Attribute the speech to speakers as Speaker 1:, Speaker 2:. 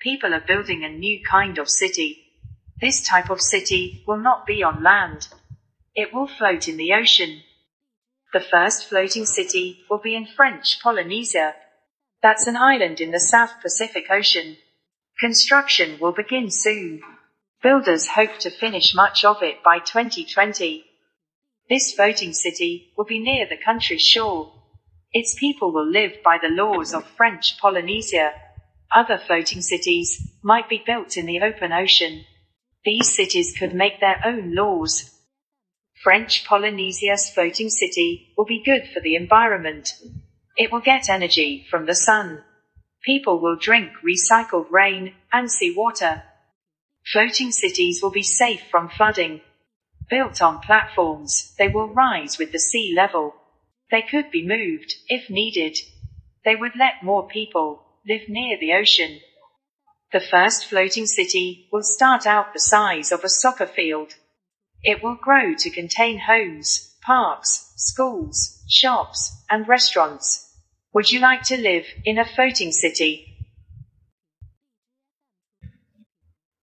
Speaker 1: people are building a new kind of city. This type of city will not be on land. It will float in the ocean. The first floating city will be in French Polynesia. That's an island in the South Pacific Ocean. Construction will begin soon. Builders hope to finish much of it by 2020. This floating city will be near the country's shore. Its people will live by the laws of French Polynesia. Other floating cities might be built in the open ocean. These cities could make their own laws. French Polynesia's floating city will be good for the environment. It will get energy from the sun. People will drink recycled rain and seawater. Floating cities will be safe from flooding. Built on platforms, they will rise with the sea level. They could be moved, if needed. They would let more people live near the ocean. The first floating city will start out the size of a soccer field. It will grow to contain homes, parks, schools, shops, and restaurants. Would you like to live in a floating city?